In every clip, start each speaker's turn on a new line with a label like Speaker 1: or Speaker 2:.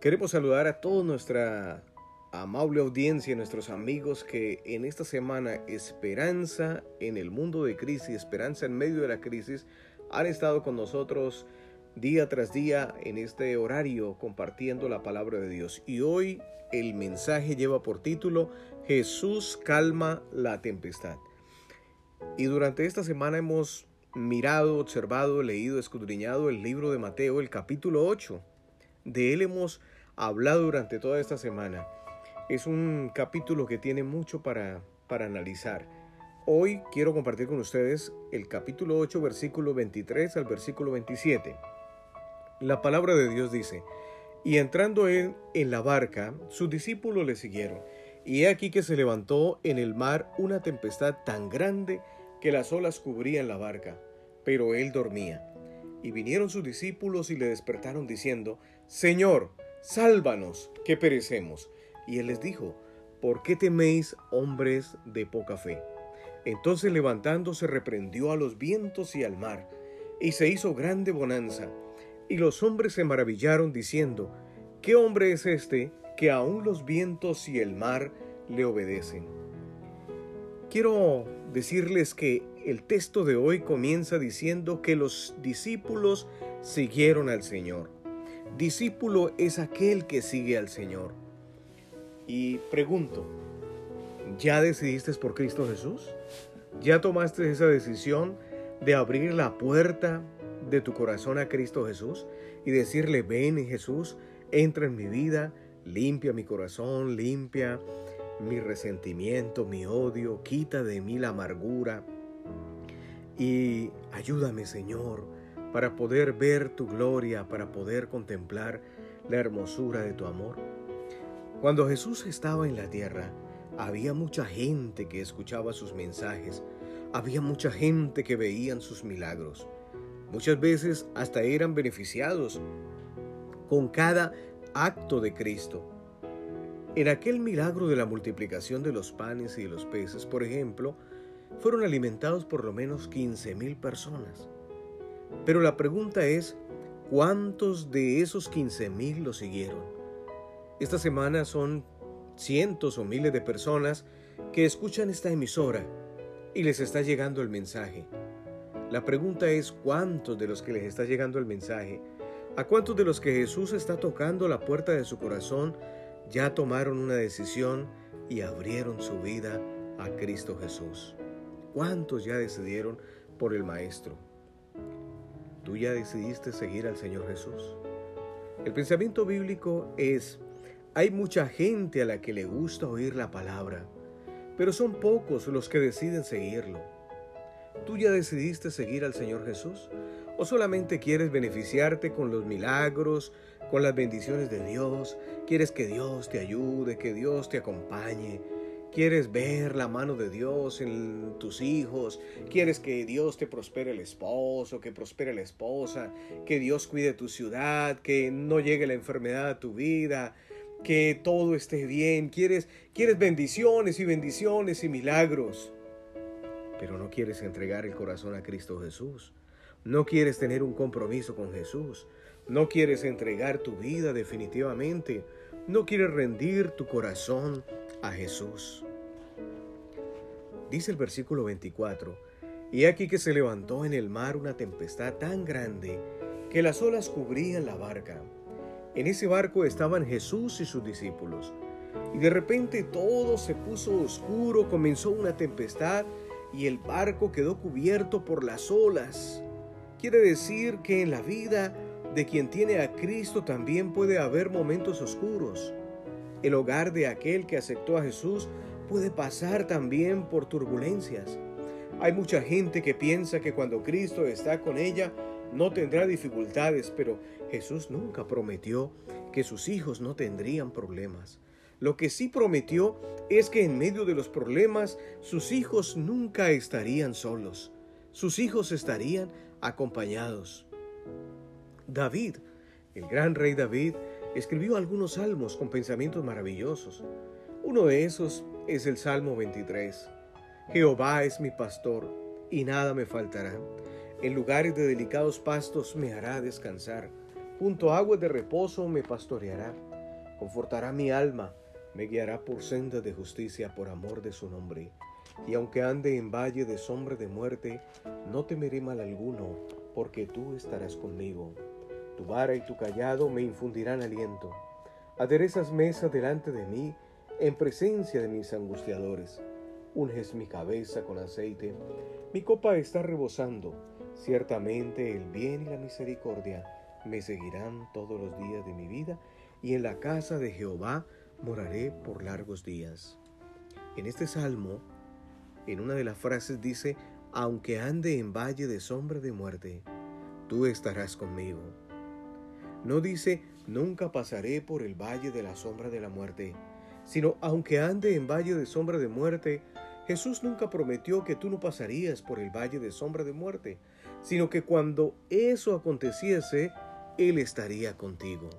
Speaker 1: Queremos saludar a toda nuestra amable audiencia, nuestros amigos que en esta semana Esperanza en el mundo de crisis, Esperanza en medio de la crisis, han estado con nosotros día tras día en este horario compartiendo la palabra de Dios. Y hoy el mensaje lleva por título Jesús calma la tempestad. Y durante esta semana hemos mirado, observado, leído, escudriñado el libro de Mateo, el capítulo 8. De él hemos hablado durante toda esta semana. Es un capítulo que tiene mucho para, para analizar. Hoy quiero compartir con ustedes el capítulo 8, versículo 23 al versículo 27. La palabra de Dios dice, y entrando él en la barca, sus discípulos le siguieron. Y he aquí que se levantó en el mar una tempestad tan grande que las olas cubrían la barca, pero él dormía. Y vinieron sus discípulos y le despertaron diciendo, Señor, sálvanos, que perecemos. Y él les dijo, ¿por qué teméis, hombres de poca fe? Entonces levantándose reprendió a los vientos y al mar, y se hizo grande bonanza. Y los hombres se maravillaron diciendo, ¿qué hombre es este que aun los vientos y el mar le obedecen? Quiero decirles que el texto de hoy comienza diciendo que los discípulos siguieron al Señor. Discípulo es aquel que sigue al Señor. Y pregunto, ¿ya decidiste por Cristo Jesús? ¿Ya tomaste esa decisión de abrir la puerta de tu corazón a Cristo Jesús y decirle, ven Jesús, entra en mi vida, limpia mi corazón, limpia mi resentimiento, mi odio, quita de mí la amargura y ayúdame Señor para poder ver tu gloria, para poder contemplar la hermosura de tu amor. Cuando Jesús estaba en la tierra, había mucha gente que escuchaba sus mensajes, había mucha gente que veían sus milagros. Muchas veces hasta eran beneficiados con cada acto de Cristo. En aquel milagro de la multiplicación de los panes y de los peces, por ejemplo, fueron alimentados por lo menos 15 mil personas. Pero la pregunta es, ¿cuántos de esos 15 mil lo siguieron? Esta semana son cientos o miles de personas que escuchan esta emisora y les está llegando el mensaje. La pregunta es cuántos de los que les está llegando el mensaje, a cuántos de los que Jesús está tocando la puerta de su corazón, ya tomaron una decisión y abrieron su vida a Cristo Jesús. ¿Cuántos ya decidieron por el Maestro? ¿Tú ya decidiste seguir al Señor Jesús? El pensamiento bíblico es, hay mucha gente a la que le gusta oír la palabra, pero son pocos los que deciden seguirlo. ¿Tú ya decidiste seguir al Señor Jesús? ¿O solamente quieres beneficiarte con los milagros, con las bendiciones de Dios? ¿Quieres que Dios te ayude, que Dios te acompañe? ¿Quieres ver la mano de Dios en tus hijos? ¿Quieres que Dios te prospere el esposo, que prospere la esposa, que Dios cuide tu ciudad, que no llegue la enfermedad a tu vida, que todo esté bien? ¿Quieres, quieres bendiciones y bendiciones y milagros? pero no quieres entregar el corazón a Cristo Jesús. No quieres tener un compromiso con Jesús. No quieres entregar tu vida definitivamente. No quieres rendir tu corazón a Jesús. Dice el versículo 24, y aquí que se levantó en el mar una tempestad tan grande que las olas cubrían la barca. En ese barco estaban Jesús y sus discípulos. Y de repente todo se puso oscuro, comenzó una tempestad y el barco quedó cubierto por las olas. Quiere decir que en la vida de quien tiene a Cristo también puede haber momentos oscuros. El hogar de aquel que aceptó a Jesús puede pasar también por turbulencias. Hay mucha gente que piensa que cuando Cristo está con ella no tendrá dificultades, pero Jesús nunca prometió que sus hijos no tendrían problemas. Lo que sí prometió es que en medio de los problemas sus hijos nunca estarían solos, sus hijos estarían acompañados. David, el gran rey David, escribió algunos salmos con pensamientos maravillosos. Uno de esos es el Salmo 23. Jehová es mi pastor y nada me faltará. En lugares de delicados pastos me hará descansar. Junto a aguas de reposo me pastoreará confortará mi alma, me guiará por sendas de justicia por amor de su nombre. Y aunque ande en valle de sombra de muerte, no temeré mal alguno, porque tú estarás conmigo. Tu vara y tu callado me infundirán aliento. Aderezas mesa delante de mí, en presencia de mis angustiadores. Unges mi cabeza con aceite, mi copa está rebosando. Ciertamente el bien y la misericordia me seguirán todos los días de mi vida, y en la casa de Jehová moraré por largos días. En este salmo, en una de las frases dice, aunque ande en valle de sombra de muerte, tú estarás conmigo. No dice, nunca pasaré por el valle de la sombra de la muerte, sino aunque ande en valle de sombra de muerte, Jesús nunca prometió que tú no pasarías por el valle de sombra de muerte, sino que cuando eso aconteciese, Él estaría contigo.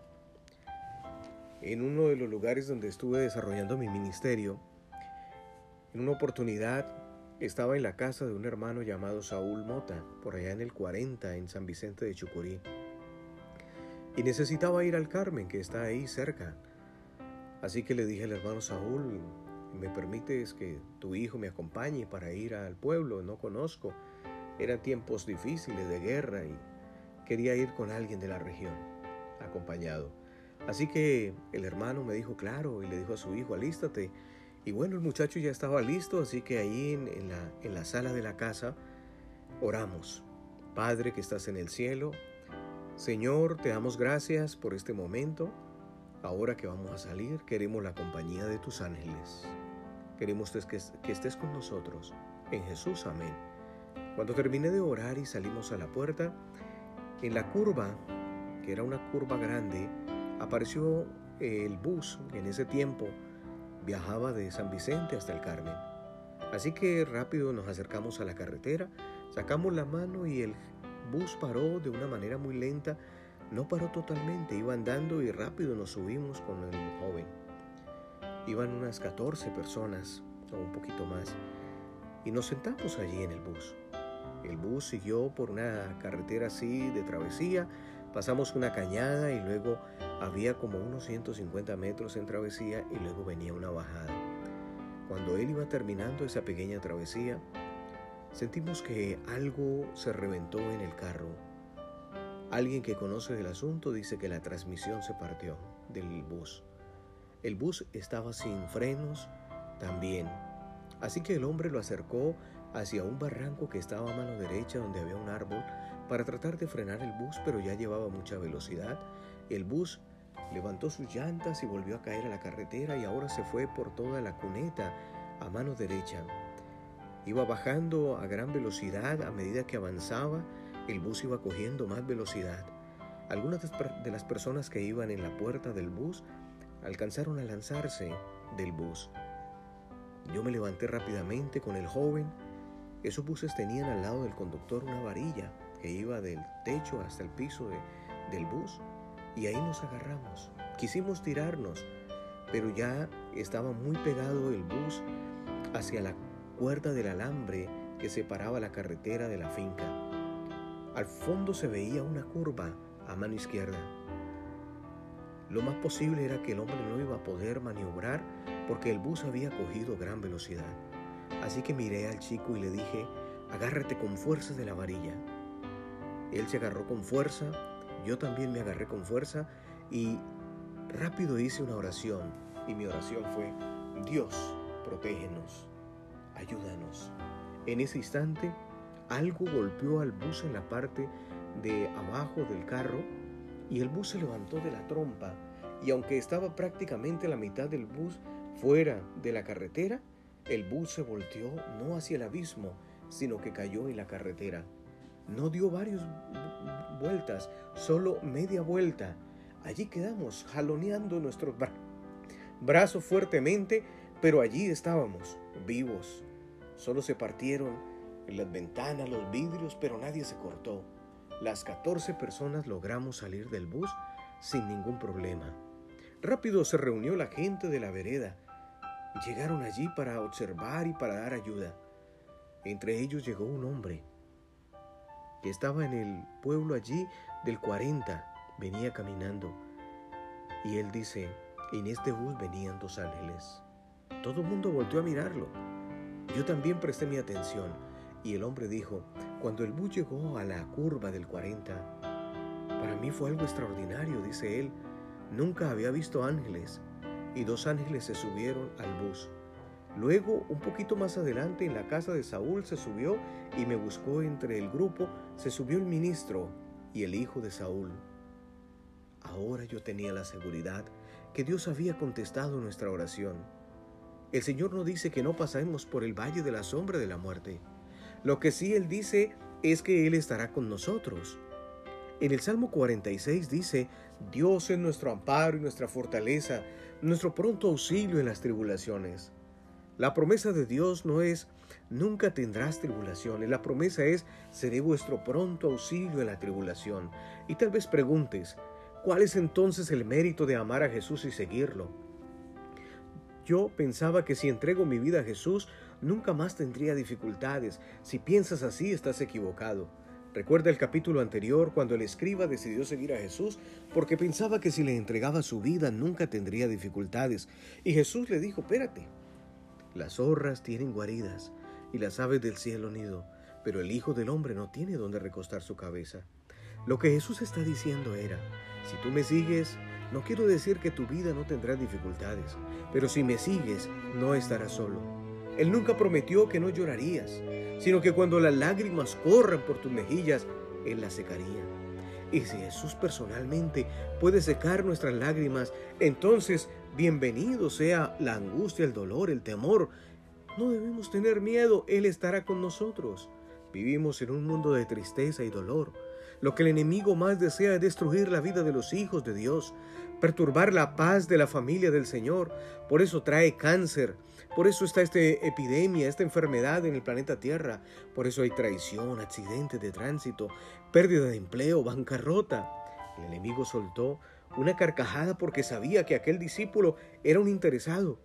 Speaker 1: En uno de los lugares donde estuve desarrollando mi ministerio, en una oportunidad estaba en la casa de un hermano llamado Saúl Mota, por allá en el 40, en San Vicente de Chucurí. Y necesitaba ir al Carmen, que está ahí cerca. Así que le dije al hermano Saúl, ¿me permites que tu hijo me acompañe para ir al pueblo? No conozco. Eran tiempos difíciles de guerra y quería ir con alguien de la región, acompañado. Así que el hermano me dijo, claro, y le dijo a su hijo, alístate. Y bueno, el muchacho ya estaba listo, así que ahí en, la, en la sala de la casa oramos. Padre que estás en el cielo, Señor, te damos gracias por este momento. Ahora que vamos a salir, queremos la compañía de tus ángeles. Queremos que, estés con nosotros. En Jesús, amén. Cuando terminé de orar y salimos a la puerta, en la curva, que era una curva grande, apareció el bus en ese tiempo viajaba de San Vicente hasta el Carmen. Así que rápido nos acercamos a la carretera, sacamos la mano y el bus paró de una manera muy lenta. No paró totalmente, iba andando y rápido nos subimos con el joven. Iban unas 14 personas o un poquito más y nos sentamos allí en el bus. El bus siguió por una carretera así de travesía Pasamos una cañada y luego había como unos 150 metros en travesía y luego venía una bajada. Cuando él iba terminando esa pequeña travesía, sentimos que algo se reventó en el carro. Alguien que conoce del asunto dice que la transmisión se partió del bus. El bus estaba sin frenos también. Así que el hombre lo acercó hacia un barranco que estaba a mano derecha donde había un árbol para tratar de frenar el bus, pero ya llevaba mucha velocidad. El bus levantó sus llantas y volvió a caer a la carretera y ahora se fue por toda la cuneta a mano derecha. Iba bajando a gran velocidad a medida que avanzaba, el bus iba cogiendo más velocidad. Algunas de las personas que iban en la puerta del bus alcanzaron a lanzarse del bus. Yo me levanté rápidamente con el joven. Esos buses tenían al lado del conductor una varilla que iba del techo hasta el piso del bus y ahí nos agarramos. Quisimos tirarnos, pero ya estaba muy pegado el bus hacia la cuerda del alambre que separaba la carretera de la finca. Al fondo se veía una curva a mano izquierda. Lo más posible era que el hombre no iba a poder maniobrar porque el bus había cogido gran velocidad. Así que miré al chico y le dije, agárrate con fuerza de la varilla. Él se agarró con fuerza, yo también me agarré con fuerza y rápido hice una oración y mi oración fue, Dios, protégenos, ayúdanos. En ese instante, algo golpeó al bus en la parte de abajo del carro y el bus se levantó de la trompa y aunque estaba prácticamente la mitad del bus fuera de la carretera, el bus se volteó no hacia el abismo, sino que cayó en la carretera. No dio varias vueltas, solo media vuelta. Allí quedamos, jaloneando nuestros brazos fuertemente, pero allí estábamos, vivos. Solo se partieron las ventanas, los vidrios, pero nadie se cortó. Las 14 personas logramos salir del bus sin ningún problema. Rápido se reunió la gente de la vereda. Llegaron allí para observar y para dar ayuda. Entre ellos llegó un hombre que estaba en el pueblo allí del 40, venía caminando. Y él dice, En este bus venían dos ángeles. Todo el mundo volteó a mirarlo. Yo también presté mi atención y el hombre dijo, cuando el bus llegó a la curva del 40, para mí fue algo extraordinario, dice él. Nunca había visto ángeles y dos ángeles se subieron al bus. Luego, un poquito más adelante, en la casa de Saúl se subió y me buscó entre el grupo, se subió el ministro y el hijo de Saúl. Ahora yo tenía la seguridad que Dios había contestado nuestra oración. El Señor no dice que no pasemos por el valle de la sombra de la muerte. Lo que sí Él dice es que Él estará con nosotros. En el Salmo 46 dice, Dios es nuestro amparo y nuestra fortaleza, nuestro pronto auxilio en las tribulaciones. La promesa de Dios no es, nunca tendrás tribulaciones, la promesa es, seré vuestro pronto auxilio en la tribulación. Y tal vez preguntes, ¿cuál es entonces el mérito de amar a Jesús y seguirlo? Yo pensaba que si entrego mi vida a Jesús, nunca más tendría dificultades. Si piensas así, estás equivocado. Recuerda el capítulo anterior cuando el escriba decidió seguir a Jesús porque pensaba que si le entregaba su vida nunca tendría dificultades. Y Jesús le dijo, espérate, las zorras tienen guaridas y las aves del cielo nido, pero el Hijo del Hombre no tiene donde recostar su cabeza. Lo que Jesús está diciendo era, si tú me sigues, no quiero decir que tu vida no tendrá dificultades, pero si me sigues, no estarás solo. Él nunca prometió que no llorarías, sino que cuando las lágrimas corran por tus mejillas, Él las secaría. Y si Jesús personalmente puede secar nuestras lágrimas, entonces bienvenido sea la angustia, el dolor, el temor. No debemos tener miedo, Él estará con nosotros. Vivimos en un mundo de tristeza y dolor. Lo que el enemigo más desea es destruir la vida de los hijos de Dios, perturbar la paz de la familia del Señor. Por eso trae cáncer, por eso está esta epidemia, esta enfermedad en el planeta Tierra. Por eso hay traición, accidentes de tránsito, pérdida de empleo, bancarrota. El enemigo soltó una carcajada porque sabía que aquel discípulo era un interesado,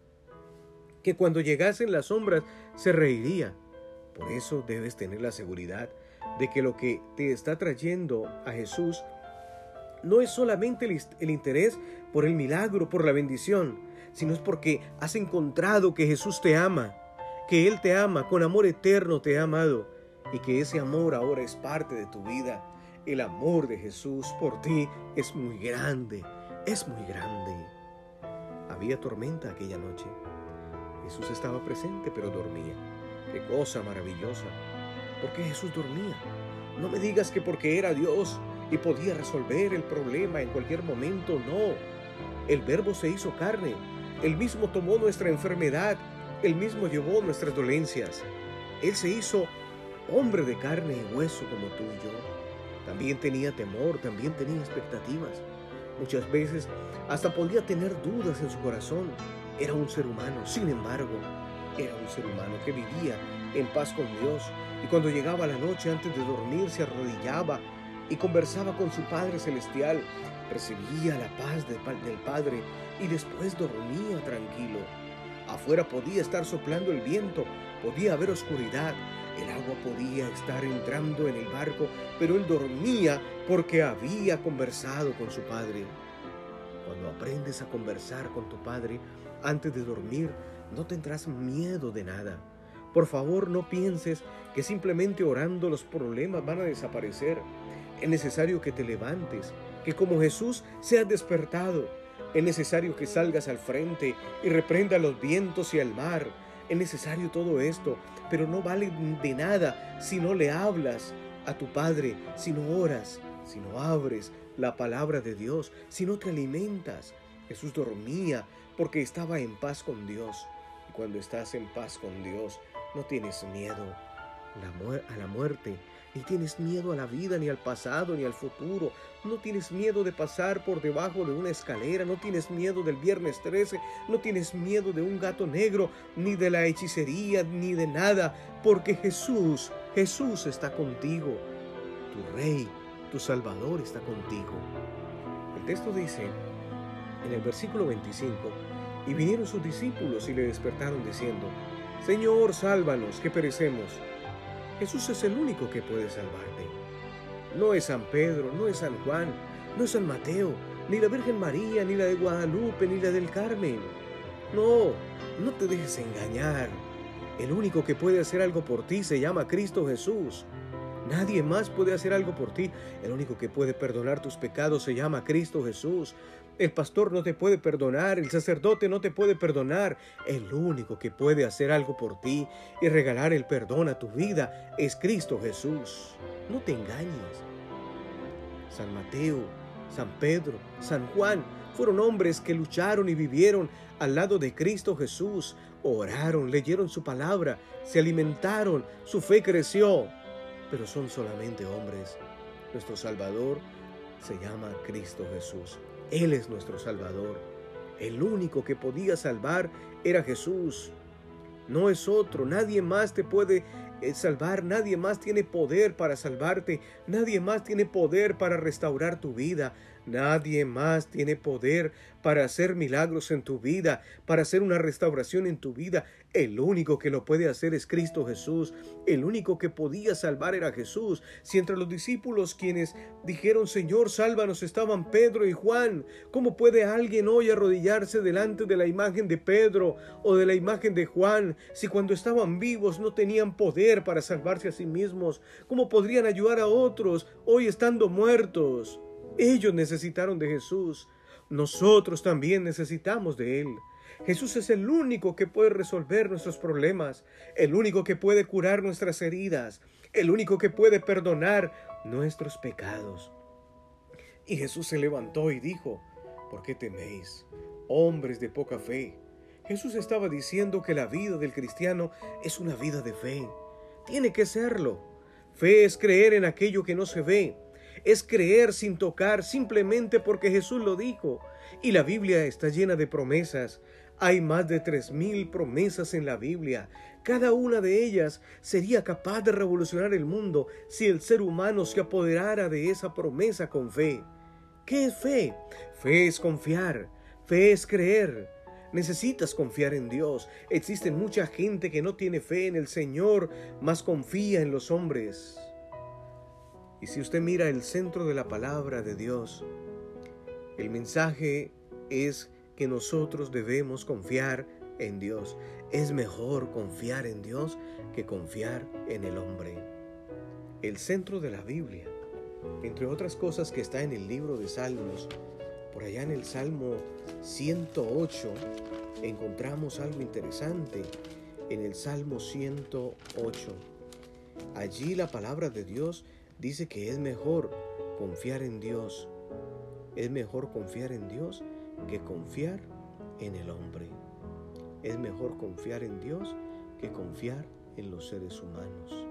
Speaker 1: que cuando llegasen las sombras se reiría. Por eso debes tener la seguridad de que lo que te está trayendo a Jesús no es solamente el, interés por el milagro, por la bendición, sino es porque has encontrado que Jesús te ama, que Él te ama, con amor eterno te ha amado y que ese amor ahora es parte de tu vida. El amor de Jesús por ti es muy grande, es muy grande. Había tormenta aquella noche. Jesús estaba presente pero dormía. Qué cosa maravillosa. ¿Por qué Jesús dormía? No me digas que porque era Dios y podía resolver el problema en cualquier momento, no. El verbo se hizo carne, él mismo tomó nuestra enfermedad, él mismo llevó nuestras dolencias. Él se hizo hombre de carne y hueso como tú y yo. También tenía temor, también tenía expectativas. Muchas veces hasta podía tener dudas en su corazón. Era un ser humano, sin embargo, era un ser humano que vivía en paz con Dios y cuando llegaba la noche antes de dormir se arrodillaba y conversaba con su Padre Celestial, recibía la paz del Padre y después dormía tranquilo. Afuera podía estar soplando el viento, podía haber oscuridad, el agua podía estar entrando en el barco, pero él dormía porque había conversado con su Padre. Cuando aprendes a conversar con tu Padre antes de dormir, no tendrás miedo de nada. Por favor, no pienses que simplemente orando los problemas van a desaparecer. Es necesario que te levantes, que como Jesús seas despertado. Es necesario que salgas al frente y reprenda los vientos y el mar. Es necesario todo esto, pero no vale de nada si no le hablas a tu Padre, si no oras, si no abres la palabra de Dios, si no te alimentas. Jesús dormía porque estaba en paz con Dios. Y cuando estás en paz con Dios, no tienes miedo a la muerte, ni tienes miedo a la vida, ni al pasado, ni al futuro. No tienes miedo de pasar por debajo de una escalera, no tienes miedo del viernes 13, no tienes miedo de un gato negro, ni de la hechicería, ni de nada, porque Jesús, Jesús está contigo. Tu Rey, tu Salvador está contigo. El texto dice en el versículo 25, y vinieron sus discípulos y le despertaron diciendo, Señor, sálvanos, que perecemos. Jesús es el único que puede salvarte. No es San Pedro, no es San Juan, no es San Mateo, ni la Virgen María, ni la de Guadalupe, ni la del Carmen. No, no te dejes engañar. El único que puede hacer algo por ti se llama Cristo Jesús. Nadie más puede hacer algo por ti. El único que puede perdonar tus pecados se llama Cristo Jesús. El pastor no te puede perdonar, el sacerdote no te puede perdonar. El único que puede hacer algo por ti y regalar el perdón a tu vida es Cristo Jesús. No te engañes. San Mateo, San Pedro, San Juan fueron hombres que lucharon y vivieron al lado de Cristo Jesús. Oraron, leyeron su palabra, se alimentaron, su fe creció pero son solamente hombres. Nuestro Salvador se llama Cristo Jesús. Él es nuestro Salvador. El único que podía salvar era Jesús. No es otro. Nadie más te puede eh, salvar. Nadie más tiene poder para salvarte. Nadie más tiene poder para restaurar tu vida. Nadie más tiene poder para hacer milagros en tu vida, para hacer una restauración en tu vida. El único que lo puede hacer es Cristo Jesús. El único que podía salvar era Jesús. Si entre los discípulos quienes dijeron, Señor, sálvanos, estaban Pedro y Juan, ¿cómo puede alguien hoy arrodillarse delante de la imagen de Pedro o de la imagen de Juan si cuando estaban vivos no tenían poder para salvarse a sí mismos? ¿Cómo podrían ayudar a otros hoy estando muertos? Ellos necesitaron de Jesús. Nosotros también necesitamos de Él. Jesús es el único que puede resolver nuestros problemas, el único que puede curar nuestras heridas, el único que puede perdonar nuestros pecados. Y Jesús se levantó y dijo, ¿por qué teméis, hombres de poca fe? Jesús estaba diciendo que la vida del cristiano es una vida de fe. Tiene que serlo. Fe es creer en aquello que no se ve es creer sin tocar simplemente porque Jesús lo dijo. Y la Biblia está llena de promesas. Hay más de tres mil promesas en la Biblia. Cada una de ellas sería capaz de revolucionar el mundo si el ser humano se apoderara de esa promesa con fe. ¿Qué es fe? Fe es confiar. Fe es creer. Necesitas confiar en Dios. Existe mucha gente que no tiene fe en el Señor, mas confía en los hombres. Y si usted mira el centro de la palabra de Dios, el mensaje es que nosotros debemos confiar en Dios. Es mejor confiar en Dios que confiar en el hombre. El centro de la Biblia, entre otras cosas que está en el libro de Salmos, por allá en el Salmo 108, encontramos algo interesante. En el Salmo 108, allí la palabra de Dios dice que es mejor confiar en Dios. Es mejor confiar en Dios que confiar en el hombre. Es mejor confiar en Dios que confiar en los seres humanos.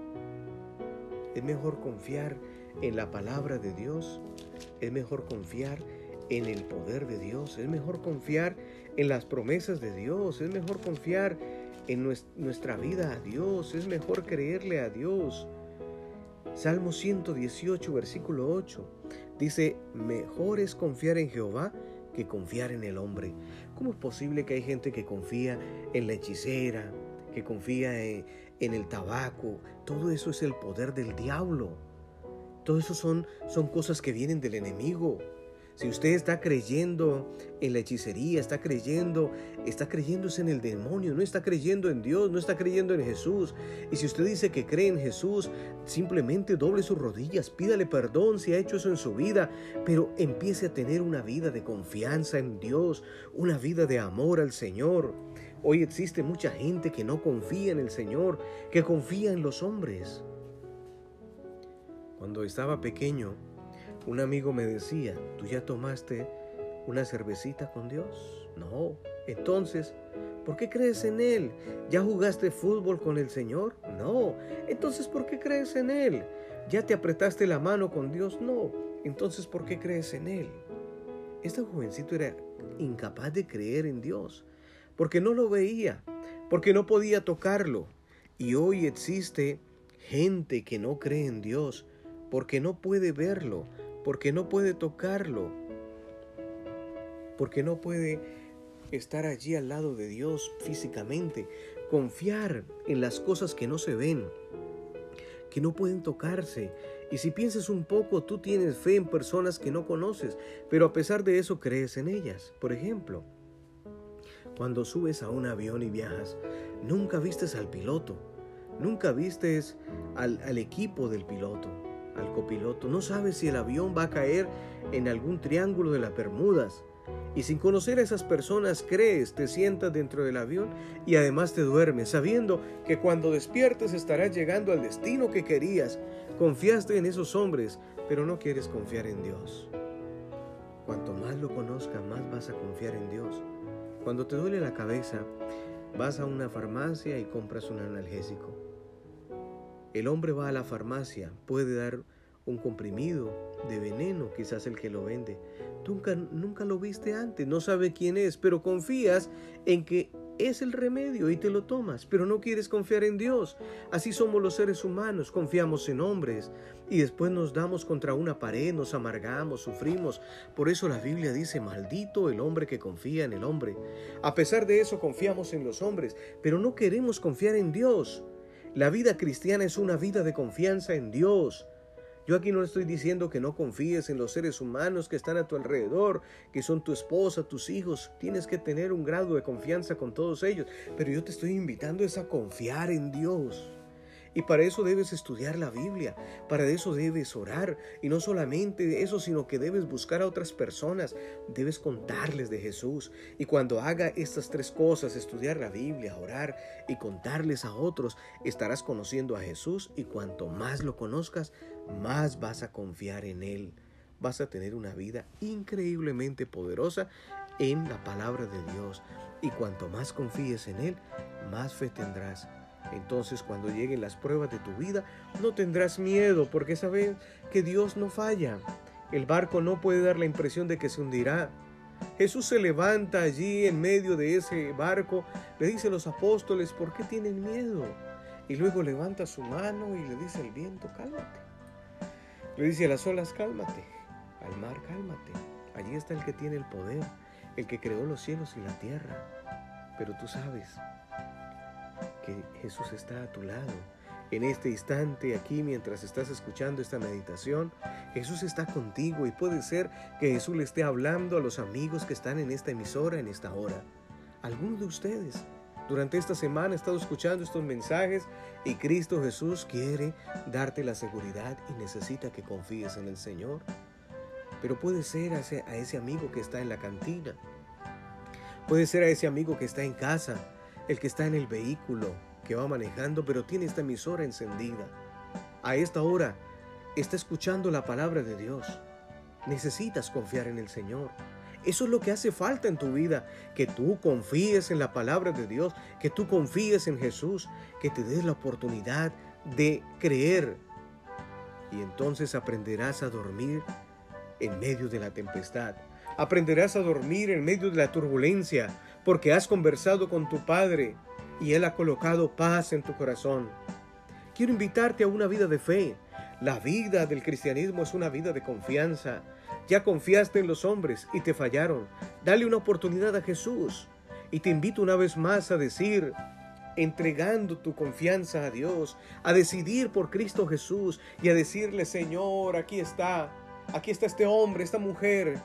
Speaker 1: Es mejor confiar en la palabra de Dios. Es mejor confiar en el poder de Dios. Es mejor confiar en las promesas de Dios. Es mejor confiar en nuestra vida a Dios. Es mejor creerle a Dios. Salmo 118, versículo 8, dice, mejor es confiar en Jehová que confiar en el hombre. ¿Cómo es posible que hay gente que confía en la hechicera, que confía en, el tabaco? Todo eso es el poder del diablo. Todo eso son, son cosas que vienen del enemigo. Si usted está creyendo en la hechicería, está creyendo, está creyéndose en el demonio, no está creyendo en Dios, no está creyendo en Jesús. Y si usted dice que cree en Jesús, simplemente doble sus rodillas, pídale perdón si ha hecho eso en su vida, pero empiece a tener una vida de confianza en Dios, una vida de amor al Señor. Hoy existe mucha gente que no confía en el Señor, que confía en los hombres. Cuando estaba pequeño, un amigo me decía, ¿tú ya tomaste una cervecita con Dios? No. Entonces, ¿por qué crees en Él? ¿Ya jugaste fútbol con el Señor? No. Entonces, ¿por qué crees en Él? ¿Ya te apretaste la mano con Dios? No. Entonces, ¿por qué crees en Él? Este jovencito era incapaz de creer en Dios, porque no lo veía, porque no podía tocarlo. Y hoy existe gente que no cree en Dios, porque no puede verlo, porque no puede tocarlo, porque no puede estar allí al lado de Dios físicamente, confiar en las cosas que no se ven, que no pueden tocarse. Y si piensas un poco, tú tienes fe en personas que no conoces, pero a pesar de eso crees en ellas. Por ejemplo, cuando subes a un avión y viajas, nunca vistes al piloto, nunca vistes al, al equipo del piloto, al copiloto. No sabes si el avión va a caer en algún triángulo de las Bermudas. Y sin conocer a esas personas crees, te sientas dentro del avión y además te duermes, sabiendo que cuando despiertes estarás llegando al destino que querías. Confiaste en esos hombres, pero no quieres confiar en Dios. Cuanto más lo conozcas, más vas a confiar en Dios. Cuando te duele la cabeza, vas a una farmacia y compras un analgésico. El hombre va a la farmacia, puede dar un comprimido de veneno, quizás el que lo vende. Nunca, nunca lo viste antes, no sabe quién es, pero confías en que es el remedio y te lo tomas, pero no quieres confiar en Dios. Así somos los seres humanos, confiamos en hombres y después nos damos contra una pared, nos amargamos, sufrimos. Por eso la Biblia dice, maldito el hombre que confía en el hombre. A pesar de eso confiamos en los hombres, pero no queremos confiar en Dios. La vida cristiana es una vida de confianza en Dios. Yo aquí no estoy diciendo que no confíes en los seres humanos que están a tu alrededor, que son tu esposa, tus hijos. Tienes que tener un grado de confianza con todos ellos. Pero yo te estoy invitando a confiar en Dios. Y para eso debes estudiar la Biblia, para eso debes orar. Y no solamente eso, sino que debes buscar a otras personas, debes contarles de Jesús. Y cuando haga estas tres cosas, estudiar la Biblia, orar y contarles a otros, estarás conociendo a Jesús y cuanto más lo conozcas, más vas a confiar en Él. Vas a tener una vida increíblemente poderosa en la palabra de Dios. Y cuanto más confíes en Él, más fe tendrás entonces cuando lleguen las pruebas de tu vida, no tendrás miedo porque sabes que Dios no falla. El barco no puede dar la impresión de que se hundirá. Jesús se levanta allí en medio de ese barco, le dice a los apóstoles, ¿por qué tienen miedo? Y luego levanta su mano y le dice al viento, cálmate. Le dice a las olas, cálmate. Al mar, cálmate. Allí está el que tiene el poder, el que creó los cielos y la tierra. Pero tú sabes, que Jesús está a tu lado. En este instante, aquí, mientras estás escuchando esta meditación, Jesús está contigo y puede ser que Jesús le esté hablando a los amigos que están en esta emisora en esta hora. Alguno de ustedes durante esta semana ha estado escuchando estos mensajes y Cristo Jesús quiere darte la seguridad y necesita que confíes en el Señor. Pero puede ser a ese amigo que está en la cantina. Puede ser a ese amigo que está en casa el que está en el vehículo, que va manejando, pero tiene esta emisora encendida. A esta hora está escuchando la palabra de Dios. Necesitas confiar en el Señor. Eso es lo que hace falta en tu vida, que tú confíes en la palabra de Dios, que tú confíes en Jesús, que te des la oportunidad de creer. Y entonces aprenderás a dormir en medio de la tempestad. Aprenderás a dormir en medio de la turbulencia, porque has conversado con tu Padre y Él ha colocado paz en tu corazón. Quiero invitarte a una vida de fe. La vida del cristianismo es una vida de confianza. Ya confiaste en los hombres y te fallaron. Dale una oportunidad a Jesús. Y te invito una vez más a decir, entregando tu confianza a Dios, a decidir por Cristo Jesús y a decirle, Señor, aquí está, aquí está este hombre, esta mujer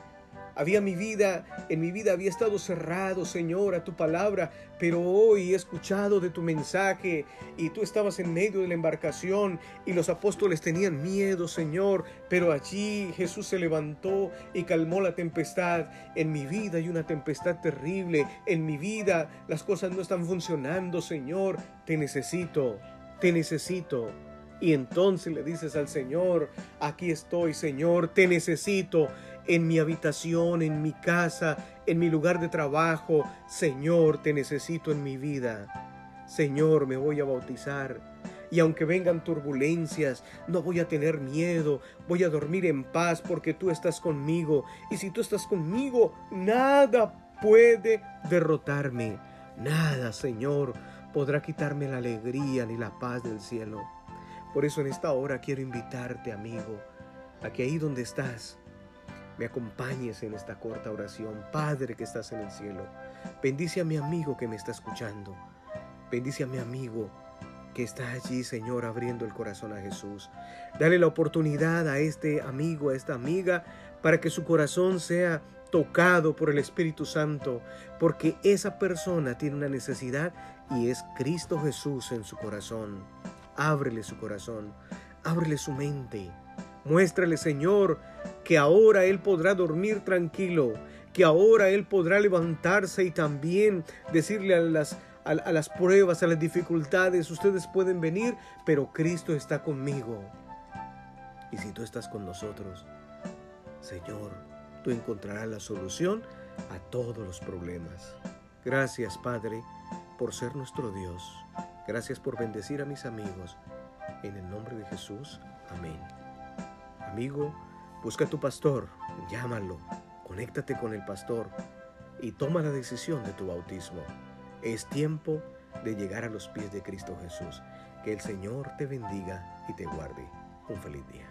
Speaker 1: había mi vida, en mi vida había estado cerrado, Señor, a tu palabra, pero hoy he escuchado de tu mensaje y tú estabas en medio de la embarcación y los apóstoles tenían miedo, Señor, pero allí Jesús se levantó y calmó la tempestad. En mi vida hay una tempestad terrible, en mi vida las cosas no están funcionando, Señor, te necesito, te necesito. Y entonces le dices al Señor, aquí estoy, Señor, te necesito en mi habitación, en mi casa, en mi lugar de trabajo. Señor, te necesito en mi vida. Señor, me voy a bautizar. Y aunque vengan turbulencias, no voy a tener miedo, voy a dormir en paz porque tú estás conmigo. Y si tú estás conmigo, nada puede derrotarme. Nada, Señor, podrá quitarme la alegría ni la paz del cielo. Por eso en esta hora quiero invitarte, amigo, a que ahí donde estás, me acompañes en esta corta oración. Padre que estás en el cielo, bendice a mi amigo que me está escuchando. Bendice a mi amigo que está allí, Señor, abriendo el corazón a Jesús. Dale la oportunidad a este amigo, a esta amiga, para que su corazón sea tocado por el Espíritu Santo, porque esa persona tiene una necesidad y es Cristo Jesús en su corazón. Ábrele su corazón, ábrele su mente. Muéstrale, Señor, que ahora Él podrá dormir tranquilo, que ahora Él podrá levantarse y también decirle a las, a, las pruebas, a las dificultades, ustedes pueden venir, pero Cristo está conmigo. Y si tú estás con nosotros, Señor, tú encontrarás la solución a todos los problemas. Gracias, Padre, por ser nuestro Dios. Gracias por bendecir a mis amigos. En el nombre de Jesús. Amén. Amigo, busca a tu pastor, llámalo, conéctate con el pastor y toma la decisión de tu bautismo. Es tiempo de llegar a los pies de Cristo Jesús. Que el Señor te bendiga y te guarde. Un feliz día.